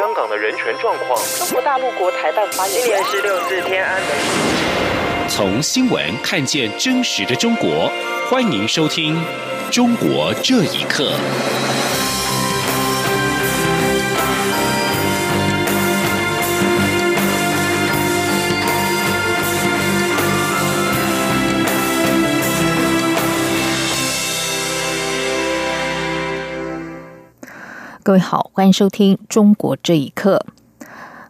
香港的人权状况。中国大陆国台办发言人今年是六四天安门。从新闻看见真实的中国，欢迎收听《中国这一刻》。各位好，欢迎收听《中国这一刻》。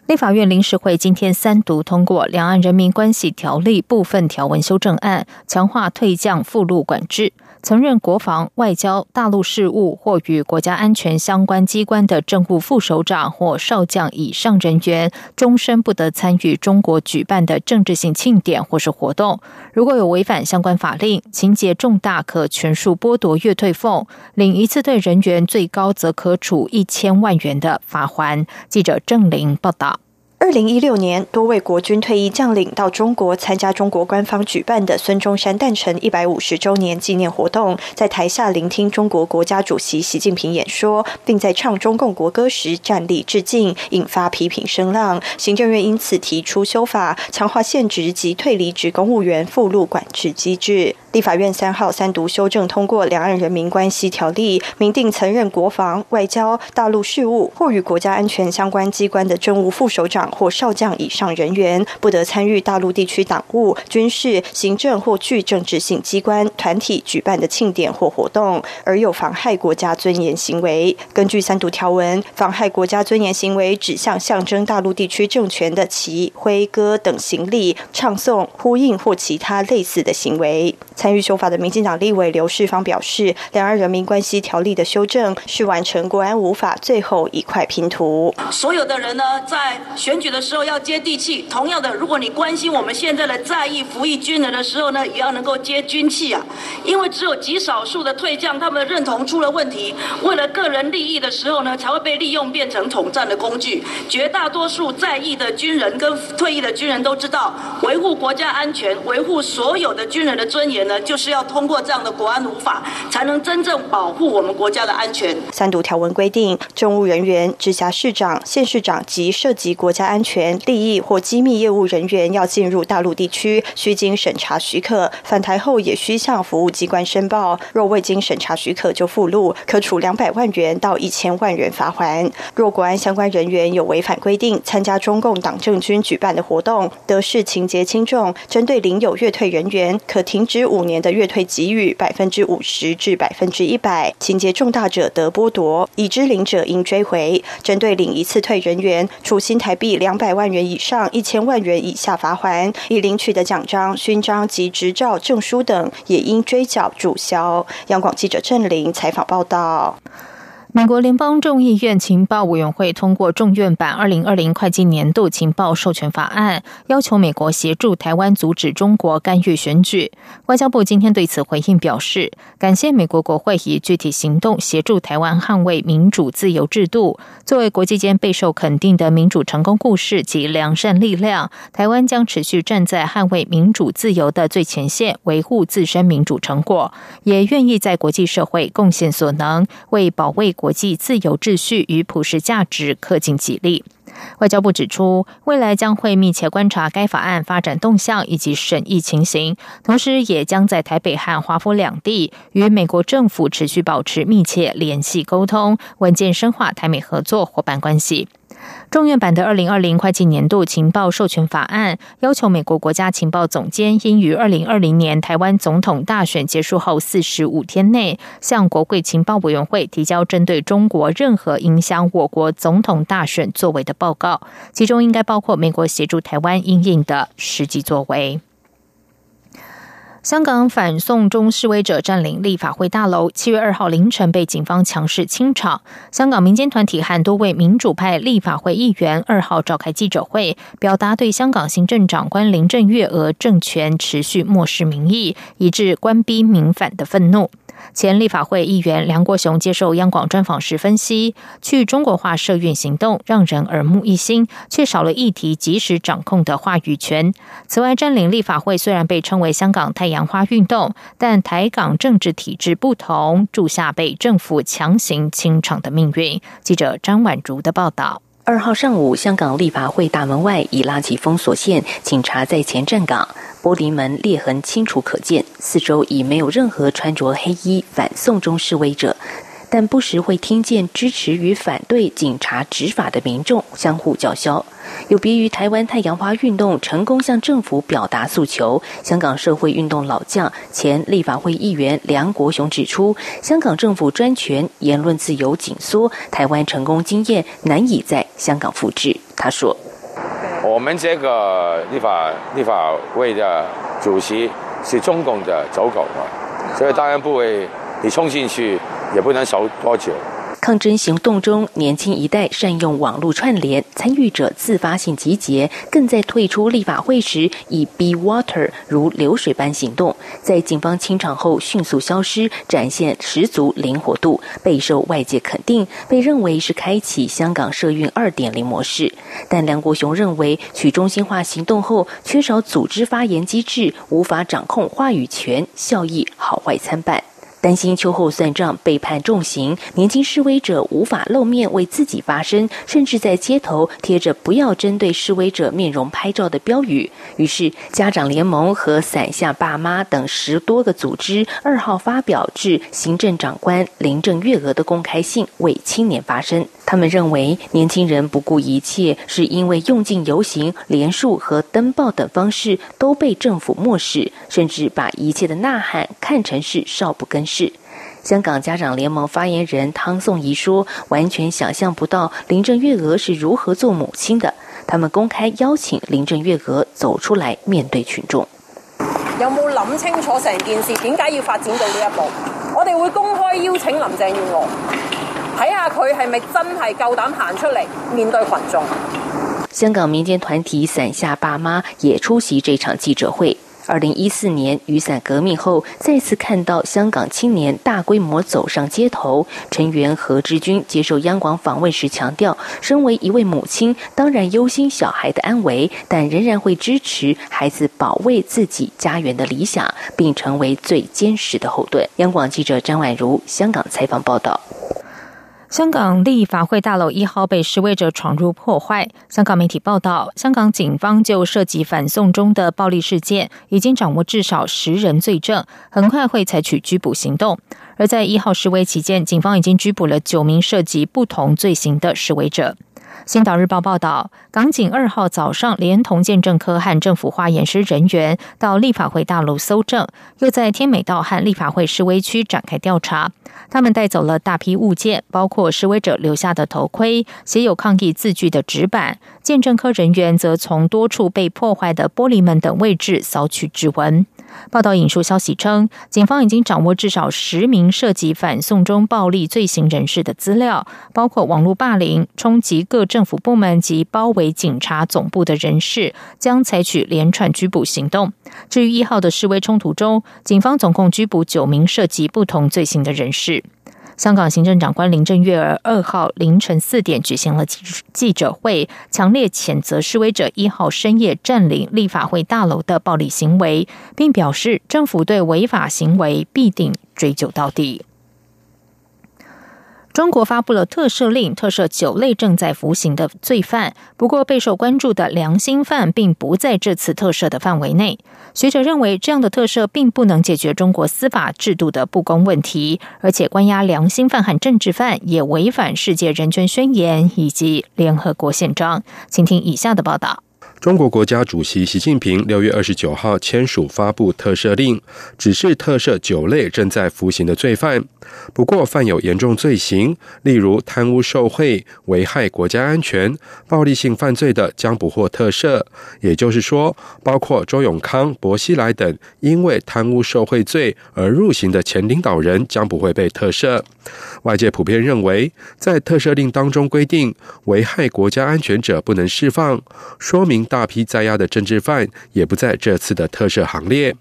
立法院临时会今天三读通过《两岸人民关系条例》部分条文修正案，强化退降附录管制。曾任国防、外交、大陆事务或与国家安全相关机关的政务副首长或少将以上人员，终身不得参与中国举办的政治性庆典或是活动。如果有违反相关法令，情节重大，可全数剥夺月退俸；领一次队人员，最高则可处一千万元的罚款。记者郑玲报道。二零一六年，多位国军退役将领到中国参加中国官方举办的孙中山诞辰一百五十周年纪念活动，在台下聆听中国国家主席习近平演说，并在唱中共国歌时站立致敬，引发批评声浪。行政院因此提出修法，强化现职及退离职公务员附录管制机制。立法院三号三读修正通过《两岸人民关系条例》，明定曾任国防、外交、大陆事务或与国家安全相关机关的政务副首长或少将以上人员，不得参与大陆地区党务、军事、行政或具政治性机关、团体举办的庆典或活动，而有妨害国家尊严行为。根据三读条文，妨害国家尊严行为指向象征大陆地区政权的旗、徽、歌等行李、唱诵、呼应或其他类似的行为。参与修法的民进党立委刘世芳表示，《两岸人民关系条例》的修正是完成国安无法最后一块拼图。所有的人呢，在选举的时候要接地气。同样的，如果你关心我们现在的在役服役军人的时候呢，也要能够接军气啊。因为只有极少数的退将，他们的认同出了问题，为了个人利益的时候呢，才会被利用变成统战的工具。绝大多数在役的军人跟退役的军人都知道，维护国家安全，维护所有的军人的尊严。就是要通过这样的国安法，才能真正保护我们国家的安全。三读条文规定，政务人员、直辖市长、县市长及涉及国家安全、利益或机密业务人员要进入大陆地区，需经审查许可，返台后也需向服务机关申报。若未经审查许可就赴陆，可处两百万元到一千万元罚款。若国安相关人员有违反规定，参加中共党政军举办的活动，得视情节轻重，针对领有越退人员，可停止五。五年的月退给予百分之五十至百分之一百，情节重大者得剥夺，已知领者应追回。针对领一次退人员，处新台币两百万元以上一千万元以下罚款；已领取的奖章、勋章及执照、证书等，也应追缴注销。央广记者郑玲采访报道。美国联邦众议院情报委员会通过众院版二零二零会计年度情报授权法案，要求美国协助台湾阻止中国干预选举。外交部今天对此回应表示，感谢美国国会以具体行动协助台湾捍卫民主自由制度。作为国际间备受肯定的民主成功故事及良善力量，台湾将持续站在捍卫民主自由的最前线，维护自身民主成果，也愿意在国际社会贡献所能，为保卫。国际自由秩序与普世价值刻尽己力。外交部指出，未来将会密切观察该法案发展动向以及审议情形，同时也将在台北和华府两地与美国政府持续保持密切联系沟通，稳健深化台美合作伙伴关系。众院版的二零二零会计年度情报授权法案要求，美国国家情报总监应于二零二零年台湾总统大选结束后四十五天内，向国会情报委员会提交针对中国任何影响我国总统大选作为的报告，其中应该包括美国协助台湾应应的实际作为。香港反送中示威者占领立法会大楼，七月二号凌晨被警方强势清场。香港民间团体和多位民主派立法会议员二号召开记者会，表达对香港行政长官林郑月娥政权持续漠视民意，以致官逼民反的愤怒。前立法会议员梁国雄接受央广专访时分析，去中国化社运行动让人耳目一新，却少了议题及时掌控的话语权。此外，占领立法会虽然被称为香港太阳花运动，但台港政治体制不同，注下被政府强行清场的命运。记者张婉如的报道。二号上午，香港立法会大门外已拉起封锁线，警察在前站岗，玻璃门裂痕清楚可见，四周已没有任何穿着黑衣反送中示威者。但不时会听见支持与反对警察执法的民众相互叫嚣。有别于台湾太阳花运动成功向政府表达诉求，香港社会运动老将、前立法会议员梁国雄指出，香港政府专权、言论自由紧缩，台湾成功经验难以在香港复制。他说：“我们这个立法立法会的主席是中共的走狗嘛，所以当然不会你冲进去。”也不能守多久。抗争行动中，年轻一代善用网络串联，参与者自发性集结，更在退出立法会时以 be water 如流水般行动，在警方清场后迅速消失，展现十足灵活度，备受外界肯定，被认为是开启香港社运二点零模式。但梁国雄认为，去中心化行动后缺少组织发言机制，无法掌控话语权，效益好坏参半。担心秋后算账被判重刑，年轻示威者无法露面为自己发声，甚至在街头贴着“不要针对示威者面容拍照”的标语。于是，家长联盟和伞下爸妈等十多个组织二号发表致行政长官林郑月娥的公开信，为青年发声。他们认为，年轻人不顾一切，是因为用尽游行、连署和登报等方式都被政府漠视，甚至把一切的呐喊看成是少不更。香港家长联盟发言人汤颂仪说：“完全想象不到林郑月娥是如何做母亲的。他们公开邀请林郑月娥走出来面对群众。有冇諗清楚成件事？點解要發展到呢一步？我哋會公開邀請林鄭月娥。”睇下佢係咪真係夠膽行出嚟面对群众？香港民间团体伞下爸妈也出席这场记者会。二零一四年雨伞革命后，再次看到香港青年大规模走上街头。成员何志军接受央广访问时强调，身为一位母亲，当然忧心小孩的安危，但仍然会支持孩子保卫自己家园的理想，并成为最坚实的后盾。央广记者张婉如香港采访报道。香港立法会大楼一号被示威者闯入破坏。香港媒体报道，香港警方就涉及反送中的暴力事件，已经掌握至少十人罪证，很快会采取拘捕行动。而在一号示威期间，警方已经拘捕了九名涉及不同罪行的示威者。星岛日报报道，港警二号早上连同鉴证科和政府化验师人员到立法会大楼搜证，又在天美道和立法会示威区展开调查。他们带走了大批物件，包括示威者留下的头盔、写有抗议字句的纸板。鉴证科人员则从多处被破坏的玻璃门等位置扫取指纹。报道引述消息称，警方已经掌握至少十名涉及反送中暴力罪行人士的资料，包括网络霸凌、冲击各政府部门及包围警察总部的人士，将采取连串拘捕行动。至于一号的示威冲突中，警方总共拘捕九名涉及不同罪行的人士。香港行政长官林郑月娥二号凌晨四点举行了记记者会，强烈谴责示威者一号深夜占领立法会大楼的暴力行为，并表示政府对违法行为必定追究到底。中国发布了特赦令，特赦九类正在服刑的罪犯。不过，备受关注的良心犯并不在这次特赦的范围内。学者认为，这样的特赦并不能解决中国司法制度的不公问题，而且关押良心犯和政治犯也违反世界人权宣言以及联合国宪章。请听以下的报道。中国国家主席习近平六月二十九号签署发布特赦令，只是特赦九类正在服刑的罪犯。不过，犯有严重罪行，例如贪污受贿、危害国家安全、暴力性犯罪的，将不获特赦。也就是说，包括周永康、薄熙来等因为贪污受贿罪而入刑的前领导人，将不会被特赦。外界普遍认为，在特赦令当中规定，危害国家安全者不能释放，说明。大批在押的政治犯也不在这次的特赦行列。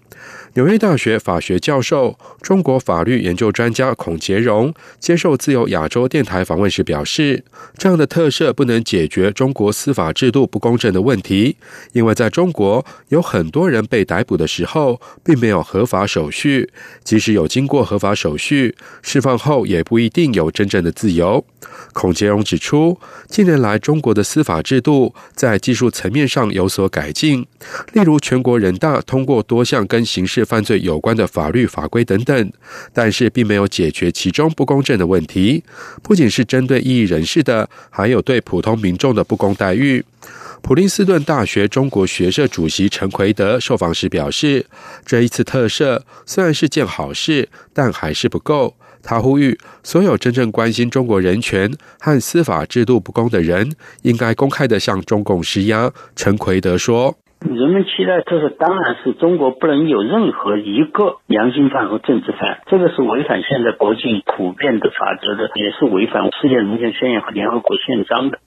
纽约大学法学教授、中国法律研究专家孔杰荣接受自由亚洲电台访问时表示：“这样的特赦不能解决中国司法制度不公正的问题，因为在中国有很多人被逮捕的时候并没有合法手续，即使有经过合法手续，释放后也不一定有真正的自由。”孔杰荣指出，近年来中国的司法制度在技术层面上有所改进，例如全国人大通过多项跟刑事犯罪有关的法律法规等等，但是并没有解决其中不公正的问题，不仅是针对异议人士的，还有对普通民众的不公待遇。普林斯顿大学中国学社主席陈奎德受访时表示，这一次特赦虽然是件好事，但还是不够。他呼吁所有真正关心中国人权和司法制度不公的人，应该公开的向中共施压。陈奎德说：“人们期待这是，当然是中国不能有任何一个良心犯和政治犯，这个是违反现在国际普遍的法则的，也是违反世界人权宣言和联合国宪章的。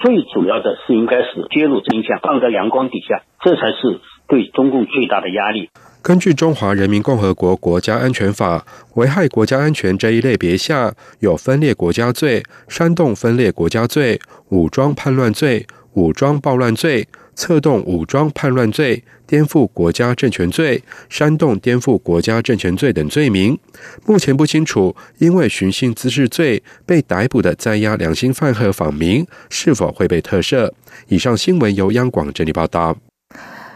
最主要的是应该是揭露真相，放在阳光底下，这才是对中共最大的压力。”根据《中华人民共和国国家安全法》，危害国家安全这一类别下有分裂国家罪、煽动分裂国家罪、武装叛乱罪、武装暴乱罪、策动武装叛乱罪、颠覆国家政权罪、煽动颠覆国家政权罪等罪名。目前不清楚，因为寻衅滋事罪被逮捕的在押良心犯和访民是否会被特赦。以上新闻由央广整理报道。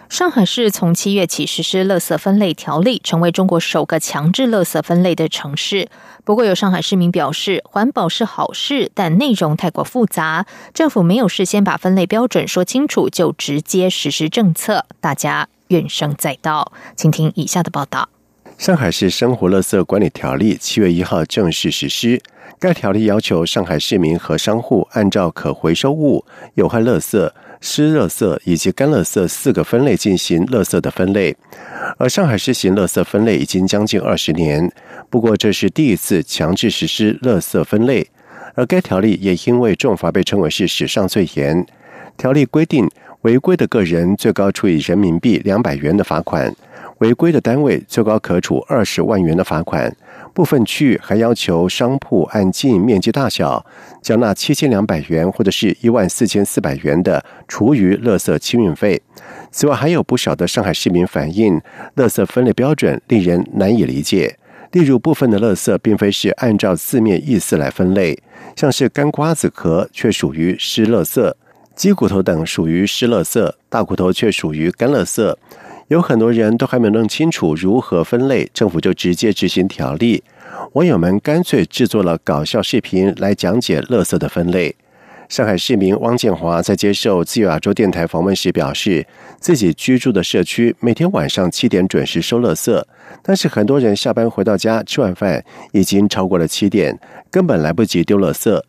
上海市从七月起实施垃圾分类条例，成为中国首个强制垃圾分类的城市。不过，有上海市民表示，环保是好事，但内容太过复杂，政府没有事先把分类标准说清楚，就直接实施政策，大家怨声载道。请听以下的报道：上海市生活垃圾管理条例七月一号正式实施。该条例要求上海市民和商户按照可回收物、有害垃圾。湿垃圾以及干垃圾四个分类进行垃圾的分类，而上海实行垃圾分类已经将近二十年。不过这是第一次强制实施垃圾分类，而该条例也因为重罚被称为是史上最严。条例规定，违规的个人最高处以人民币两百元的罚款，违规的单位最高可处二十万元的罚款。部分区域还要求商铺按经营面积大小，缴纳七千两百元或者是一万四千四百元的厨余垃圾清运费。此外，还有不少的上海市民反映，垃圾分类标准令人难以理解。例如，部分的垃圾并非是按照字面意思来分类，像是干瓜子壳却属于湿垃圾，鸡骨头等属于湿垃圾，大骨头却属于干垃圾。有很多人都还没弄清楚如何分类，政府就直接执行条例。网友们干脆制作了搞笑视频来讲解垃圾的分类。上海市民汪建华在接受自由亚洲电台访问时表示，自己居住的社区每天晚上七点准时收垃圾，但是很多人下班回到家吃完饭已经超过了七点，根本来不及丢垃圾。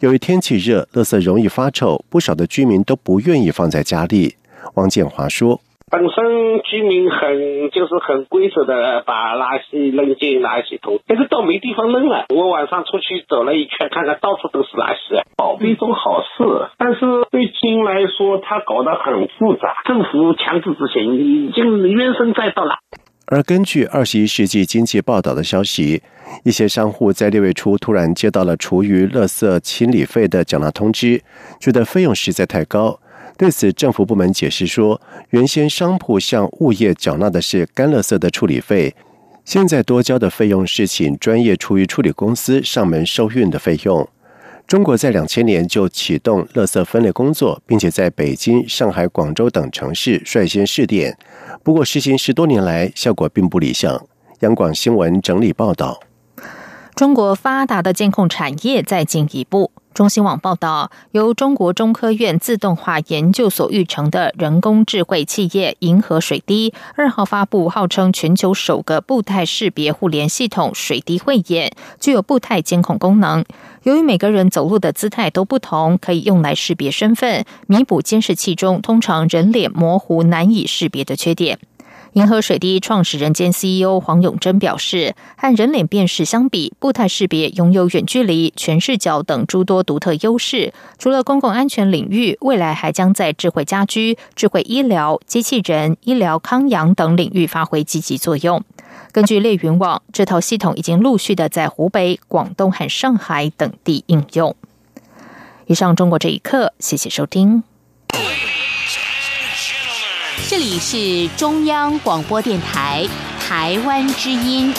由于天气热，垃圾容易发臭，不少的居民都不愿意放在家里。汪建华说。本身居民很就是很规则的把垃圾扔进垃圾桶，但是都没地方扔了。我晚上出去走了一圈，看看到处都是垃圾，保庇种好事，但是对居民来说，他搞得很复杂。政府强制执行已经怨声载道了。而根据《二十一世纪经济报道》的消息，一些商户在六月初突然接到了厨余垃圾清理费的缴纳通知，觉得费用实在太高。对此，政府部门解释说，原先商铺向物业缴纳的是干垃圾的处理费，现在多交的费用是请专业厨余处理公司上门收运的费用。中国在两千年就启动垃圾分类工作，并且在北京、上海、广州等城市率先试点，不过实行十多年来，效果并不理想。央广新闻整理报道：中国发达的监控产业再进一步。中新网报道，由中国中科院自动化研究所育成的人工智慧企业银河水滴二号发布号称全球首个步态识别互联系统“水滴慧眼”，具有步态监控功能。由于每个人走路的姿态都不同，可以用来识别身份，弥补监视器中通常人脸模糊难以识别的缺点。银河水滴创始人兼 CEO 黄永贞表示，和人脸辨识相比，步态识别拥有远距离、全视角等诸多独特优势。除了公共安全领域，未来还将在智慧家居、智慧医疗、机器人、医疗康养等领域发挥积极作用。根据猎云网，这套系统已经陆续的在湖北、广东和上海等地应用。以上，中国这一刻，谢谢收听。这里是中央广播电台台湾之音。